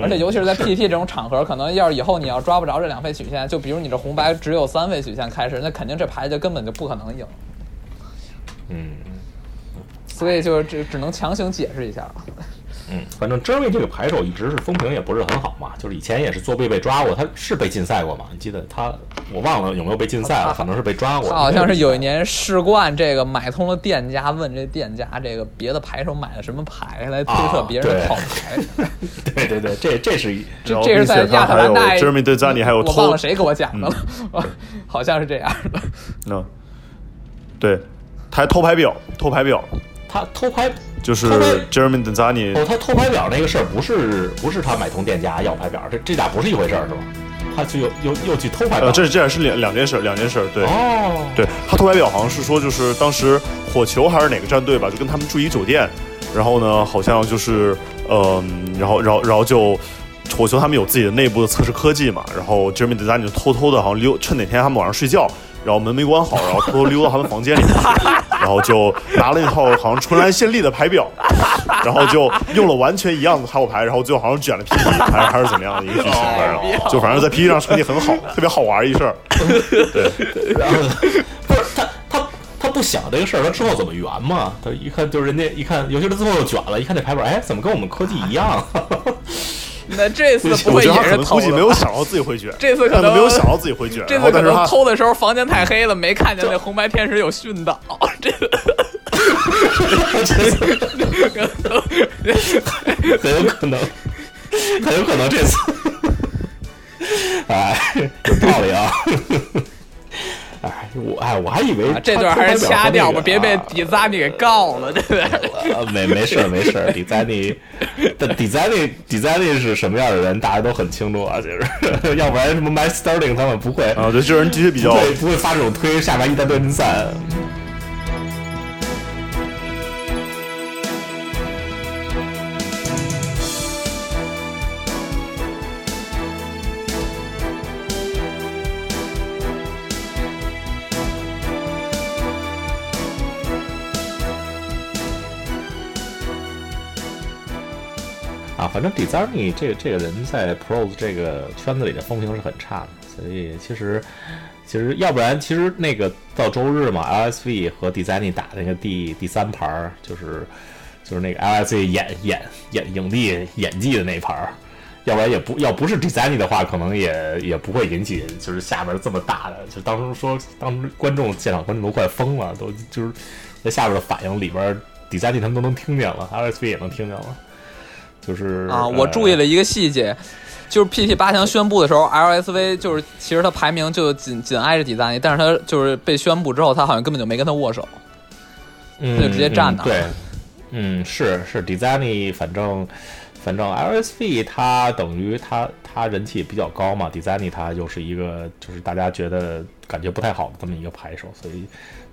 而且尤其是在 PT 这种场合，可能要是以后你要抓不着这两费曲线，就比如你这红白只有三费曲线开始，那肯定这牌就根本就不可能赢。嗯所以就是这只能强行解释一下了。嗯，反正 Jeremy 这个牌手一直是风评也不是很好嘛，就是以前也是作弊被抓过，他是被禁赛过吗？你记得他，我忘了有没有被禁赛了，反正是被抓过。他好像是有一年世冠这个买通了店家，问这店家这个别的牌手买了什么牌来推测别人的啊对套牌。对对对，这这是一这这是在亚特兰大还有 Jeremy e a n i 还有我偷忘了谁给我讲的了，好像是这样的。嗯，对，他还偷牌表，偷牌表他偷拍就是 Jeremy d e z a n i 哦，他偷拍表那个事儿不是不是他买通店家要拍表，这这俩不是一回事儿是吧？他去又又又去偷拍表，呃，这这也是两两件事，两件事，对。哦，对他偷拍表好像是说，就是当时火球还是哪个战队吧，就跟他们住一酒店，然后呢，好像就是，嗯、然后然后然后就火球他们有自己的内部的测试科技嘛，然后 Jeremy d e z a n i 就偷偷的，好像溜趁哪天他们晚上睡觉，然后门没关好，然后偷偷溜到他们房间里面去，然后就拿了一套好像纯蓝献丽的牌表，然后就用了完全一样的塔罗牌，然后最后好像卷了 PPT 还是还是怎么样的一个剧情，反正就反正在 PPT 上成绩很好，特别好玩一事儿。对，然后不是他他他不想这个事儿，他之后怎么圆嘛？他一看就是人家一看，尤其是最后又卷了，一看这牌本，哎，怎么跟我们科技一样？那这次不会我觉得他可也是偷能估计没？有想到自己会卷，这次可能没有想到自己会卷，这次可能偷的时候房间太黑了，没看见那红白天使有训导。这个很有可能，很有可能这次，哎，有道理啊。哎，我哎，我还以为啊这段还是掐掉吧，别被迪扎尼给告了，对不对？呃，没没事儿没事儿，迪扎尼，但迪扎尼迪扎尼是什么样的人，大家都很清楚啊，其实，要不然什么 My Sterling 他们不会啊，对，这人的确比较不会不会发这种推，下边一大堆人散。反正 d e z a r n i 这个这个人在 Pros 这个圈子里的风评是很差的，所以其实其实要不然其实那个到周日嘛，LSV 和 d e z a r n i 打那个第第三盘，就是就是那个 LSV 演演演影帝演技的那盘，要不然也不要不是 d e z a r n i 的话，可能也也不会引起就是下边这么大的，就当时说当时观众现场观众都快疯了，都就是在下边的反应里边 d e z a r n 他们都能听见了，LSV 也能听见了。就是啊，我注意了一个细节，就是 PT 八强宣布的时候，LSV 就是其实他排名就紧紧挨着迪扎尼，但是他就是被宣布之后，他好像根本就没跟他握手。嗯，他就直接站那对，嗯，是是 e a n i 反正反正 LSV 他等于他他人气也比较高嘛 d e a n i 他又是一个就是大家觉得感觉不太好的这么一个牌手，所以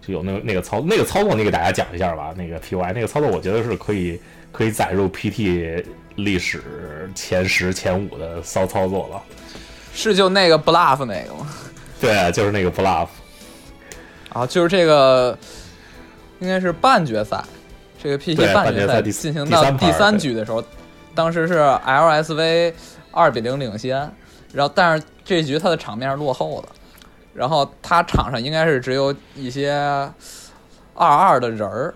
就有那个那个操那个操作，你给大家讲一下吧。那个 PY 那个操作，我觉得是可以可以载入 PT 历史前十前五的骚操作了。是就那个 bluff 那个吗？对，就是那个 bluff。啊，就是这个应该是半决赛，这个 PT 半决赛半决赛第进行到第三局的时候，当时是 LSV 二比零领先，然后但是这局他的场面是落后的，然后他场上应该是只有一些二二的人儿，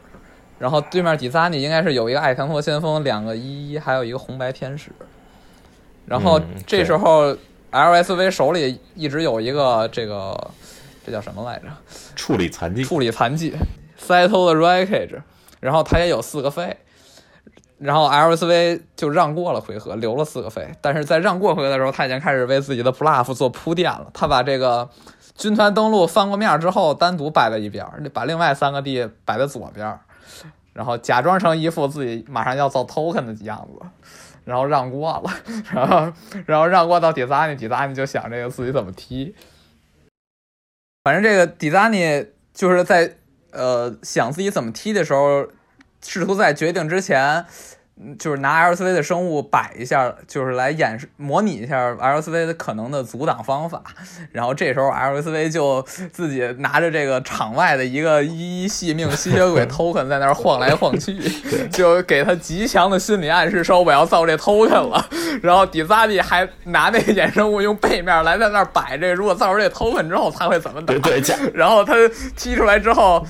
然后对面迪萨尼应该是有一个艾坎托先锋，两个一一，还有一个红白天使，然后嗯这时候 LSV 手里一直有一个这个这叫什么来着？处理残疾，处理残疾，settle the wreckage，然后他也有四个费，然后 LSV 就让过了回合，留了四个费，但是在让过回合的时候，他已经开始为自己的 bluff 做铺垫了。他把这个军团登陆翻过面之后，单独摆在一边儿，把另外三个地摆在左边儿，然后假装成一副自己马上要造 token 的样子。然后让过了，然后然后让过到底扎尼，底扎尼就想这个自己怎么踢，反正这个迪扎尼就是在呃想自己怎么踢的时候，试图在决定之前，就是拿 LCV 的生物摆一下，就是来演示模拟一下 LCV 的可能的阻挡方法。然后这时候 LCV 就自己拿着这个场外的一个一一细命吸血鬼 token 在那儿晃来晃去，就给他极强的心理暗示说我要造这 token 了。然后底萨利还拿那个衍生物用背面来在那儿摆这个，如果造出这 token 之后他会怎么打对？对，然后他踢出来之后，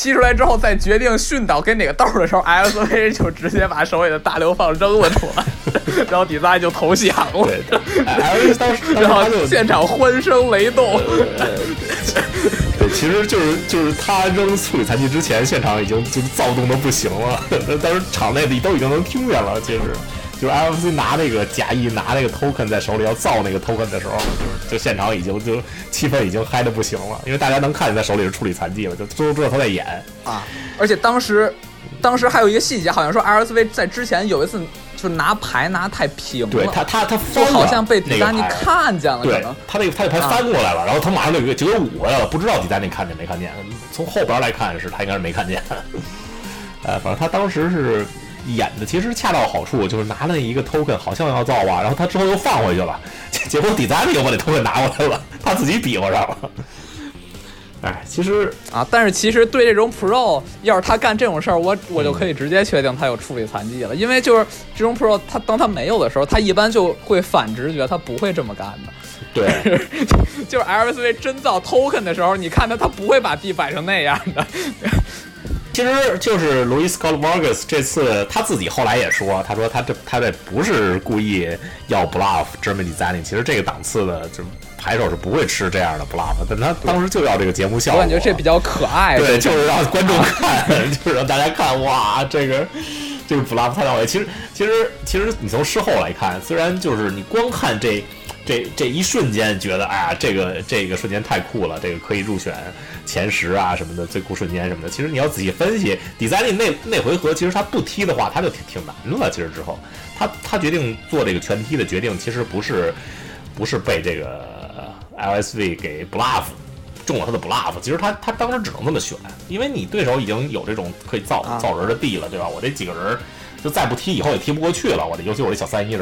踢出来之后再决定训导给哪个豆的时候，LSV 就直接把手里的大流放扔了出来，然后底萨就投降了，然后现场欢声雷动。对，其实就是就是他扔处理残疾之前，现场已经就躁动的不行了，当时场内里都已经能听见了。其实，就是 LFC 拿那个假意拿那个 token 在手里要造那个 token 的时候，就现场已经就气氛已经嗨的不行了，因为大家能看见他手里是处理残疾了，就都知道他在演。啊！而且当时，当时还有一个细节，好像说 LSV 在之前有一次就拿牌拿太平了，对他他他就翻了好像被迪丹尼看见了，可对能他那个他那牌翻过来了，然后他马上就有一个九九五来了，不知道迪丹尼看见没看见。从后边来看是他应该是没看见。呃，反正他当时是演的其实恰到好处，就是拿了一个 token 好像要造吧，然后他之后又放回去了，结结果迪丹尼又把那 token 拿过来了，他自己比划上了。哎，其实啊，但是其实对这种 Pro，要是他干这种事儿，我我就可以直接确定他有处理残疾了，因为就是这种 Pro，他当他没有的时候，他一般就会反直觉，他不会这么干的。对，就是 LSV 真造 Token 的时候，你看他，他不会把币摆成那样的。其实就是 Louis Scott Vargas 这次他自己后来也说，他说他这他这不是故意要 bluff German designing，其实这个档次的就牌手是不会吃这样的 bluff，但他当时就要这个节目效果。我感觉这比较可爱。对，就是让观众看，就是让大家看，哇，这个这个 bluff 太到位。其实其实其实你从事后来看，虽然就是你光看这。这这一瞬间觉得，哎呀，这个这个瞬间太酷了，这个可以入选前十啊什么的，最酷瞬间什么的。其实你要仔细分析，底赛利那那回合，其实他不踢的话，他就挺挺难的了。其实之后，他他决定做这个全踢的决定，其实不是不是被这个 LSV 给 bluff 中了他的 bluff。其实他他当时只能这么选，因为你对手已经有这种可以造造人的地了，对吧？我这几个人就再不踢，以后也踢不过去了。我这尤其我这小三一人，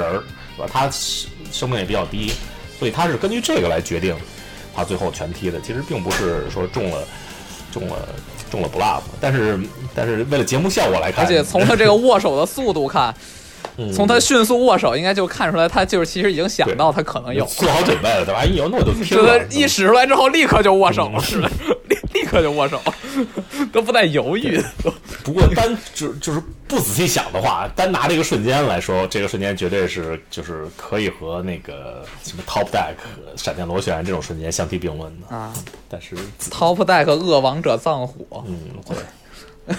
对吧？他。生命也比较低，所以他是根据这个来决定他最后全踢的。其实并不是说中了中了中了 bluff，但是但是为了节目效果来看，而且从他这个握手的速度看，从他迅速握手应该就看出来他就是其实已经想到他可能有做好准备了，对吧？一有那我就拼了，一使出来之后立刻就握手了，是刻就握手，都不带犹豫。不过单就就是不仔细想的话，单拿这个瞬间来说，这个瞬间绝对是就是可以和那个什么 Top Deck 闪电螺旋这种瞬间相提并论的啊。但是 Top Deck 恶王者葬火，嗯，对。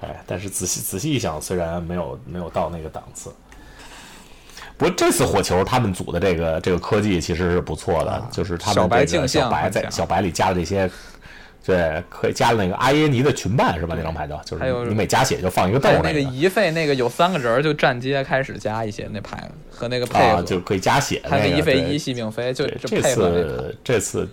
哎，但是仔细仔细一想，虽然没有没有到那个档次，不过这次火球他们组的这个这个科技其实是不错的，就是他们这个小白在小白里加的这些。对，可以加了那个阿耶尼的群伴是吧？那张牌叫，就是你每加血就放一个豆。那个遗费那个有三个人就站街开始加一些那牌和那个配合就可以加血。他那遗费一系命飞就这次这次。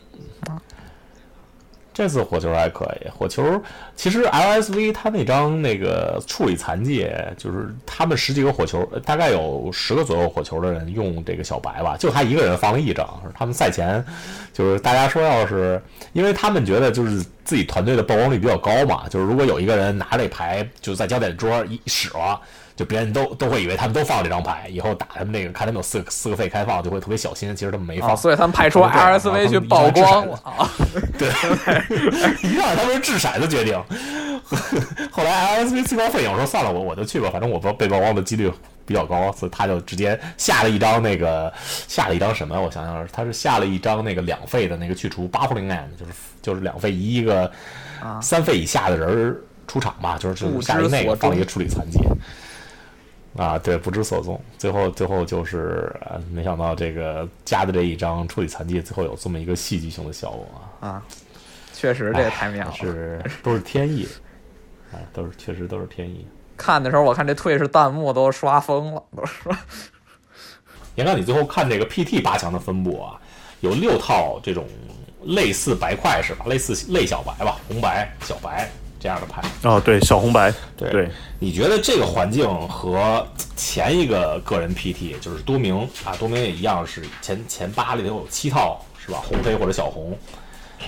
这次火球还可以，火球其实 LSV 他那张那个处理残疾，就是他们十几个火球，大概有十个左右火球的人用这个小白吧，就他一个人放了一张。他们赛前就是大家说，要是因为他们觉得就是自己团队的曝光率比较高嘛，就是如果有一个人拿这牌就在焦点桌一使了。就别人都都会以为他们都放这张牌，以后打他们那个看他们有四四个费开放，就会特别小心。其实他们没放，所以他们派出 LSV 去曝光了。对，一上来他们是掷骰子决定。后来 LSV 最高费用说算了，我我就去吧，反正我被曝光的几率比较高，所以他就直接下了一张那个下了一张什么？我想想，他是下了一张那个两费的那个去除 Buffering Man，就是就是两费一个三费以下的人出场嘛，就是就是下一那个放一个处理残疾。啊，对，不知所踪。最后，最后就是，没想到这个加的这一张处理残疾，最后有这么一个戏剧性的效果啊！确实，这也太妙了，是都是天意，啊，都是确实都是天意。看的时候，我看这退是弹幕都刷疯了，都是。严哥，你最后看这个 PT 八强的分布啊，有六套这种类似白块是吧？类似类小白吧，红白、小白。这样的牌哦，对小红白，对，你觉得这个环境和前一个个人 PT 就是多明啊，多明也一样是前前八里头有七套是吧？红黑或者小红，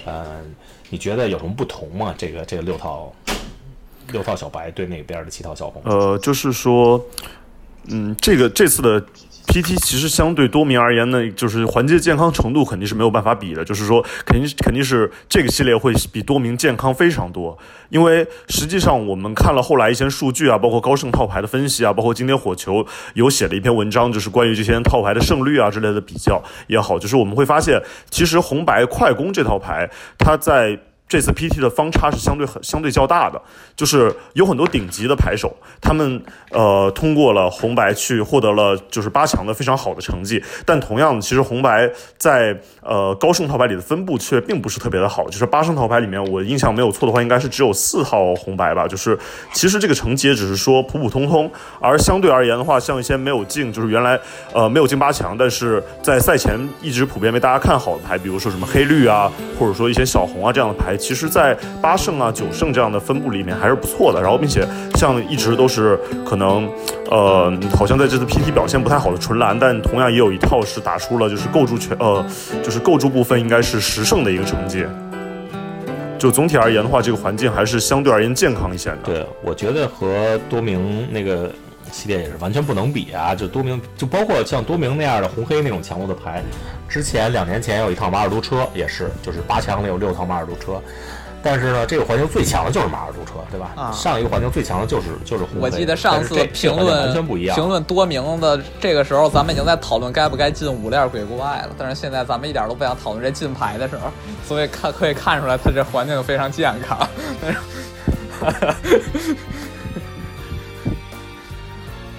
嗯，你觉得有什么不同吗？这个这个六套六套小白对那边的七套小红？呃，就是说，嗯，这个这次的。PT 其实相对多名而言呢，就是环节健康程度肯定是没有办法比的，就是说肯定肯定是这个系列会比多名健康非常多。因为实际上我们看了后来一些数据啊，包括高盛套牌的分析啊，包括今天火球有写了一篇文章，就是关于这些套牌的胜率啊之类的比较也好，就是我们会发现，其实红白快攻这套牌它在。这次 PT 的方差是相对很相对较大的，就是有很多顶级的牌手，他们呃通过了红白去获得了就是八强的非常好的成绩，但同样其实红白在呃高胜套牌里的分布却并不是特别的好，就是八胜套牌里面我印象没有错的话，应该是只有四号红白吧，就是其实这个成绩也只是说普普通通，而相对而言的话，像一些没有进就是原来呃没有进八强，但是在赛前一直普遍被大家看好的牌，比如说什么黑绿啊，或者说一些小红啊这样的牌。其实，在八胜啊、九胜这样的分布里面还是不错的。然后，并且像一直都是可能，呃，好像在这次 PT 表现不太好的纯蓝，但同样也有一套是打出了就是构筑全，呃，就是构筑部分应该是十胜的一个成绩。就总体而言的话，这个环境还是相对而言健康一些的。对，我觉得和多明那个系列也是完全不能比啊！就多明，就包括像多明那样的红黑那种强度的牌，之前两年前有一套马尔都车，也是，就是八强里有六套马尔都车。但是呢，这个环境最强的就是马尔都车，对吧？啊上一个环境最强的就是就是红黑。我记得上次评这个环境完论全不一样。评论多明的这个时候，咱们已经在讨论该不该进五链鬼谷爱了。但是现在咱们一点都不想讨论这进牌的时候，所以看可以看出来，他这环境非常健康。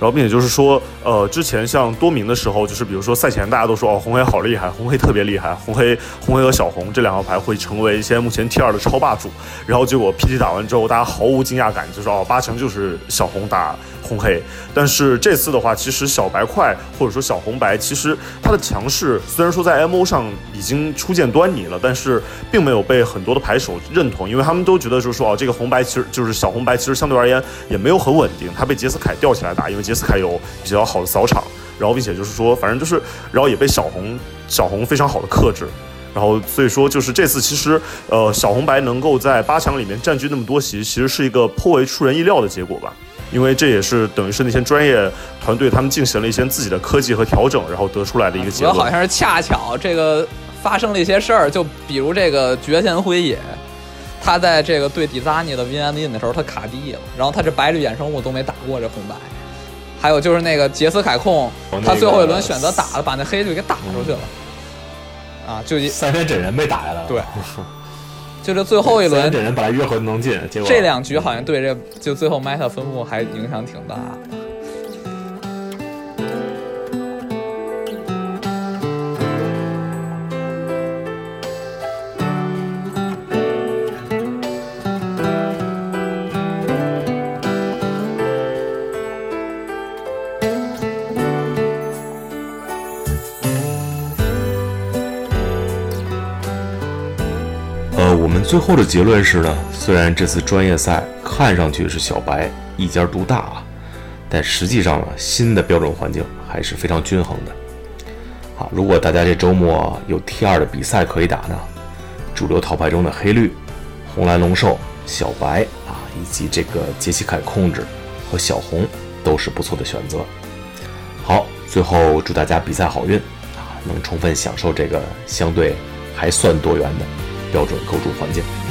然后，并且就是说，呃，之前像多明的时候，就是比如说赛前大家都说哦，红黑好厉害，红黑特别厉害，红黑红黑和小红这两号牌会成为现在目前 T 二的超霸主。然后结果 PT 打完之后，大家毫无惊讶感，就说哦，八成就是小红打红黑。但是这次的话，其实小白块或者说小红白，其实它的强势虽然说在 MO 上已经初见端倪了，但是并没有被很多的牌手认同，因为他们都觉得就是说哦，这个红白其实就是小红白，其实相对而言也没有很稳定，它被杰斯凯吊起来打，因为杰斯凯有比较好的扫场，然后并且就是说，反正就是，然后也被小红小红非常好的克制。然后，所以说就是这次其实，呃，小红白能够在八强里面占据那么多席，其实是一个颇为出人意料的结果吧。因为这也是等于是那些专业团队他们进行了一些自己的科技和调整，然后得出来的一个结论。好像是恰巧这个发生了一些事儿，就比如这个绝弦辉野，他在这个对迪扎尼的 VNIN 的时候，他卡地了，然后他这白绿衍生物都没打过这红白。还有就是那个杰斯凯控，哦他最后一轮选择打了，把那黑队给打出去了。啊，就一三分整人被打下来了。对就这最后一轮 三元真人本来约合能进，结果这两局好像对这就最后 meta 分布还影响挺大最后的结论是呢，虽然这次专业赛看上去是小白一家独大啊，但实际上呢，新的标准环境还是非常均衡的。好，如果大家这周末有 T 二的比赛可以打呢，主流套牌中的黑绿、红蓝龙兽、小白啊，以及这个杰西凯控制和小红都是不错的选择。好，最后祝大家比赛好运啊，能充分享受这个相对还算多元的标准构筑环境。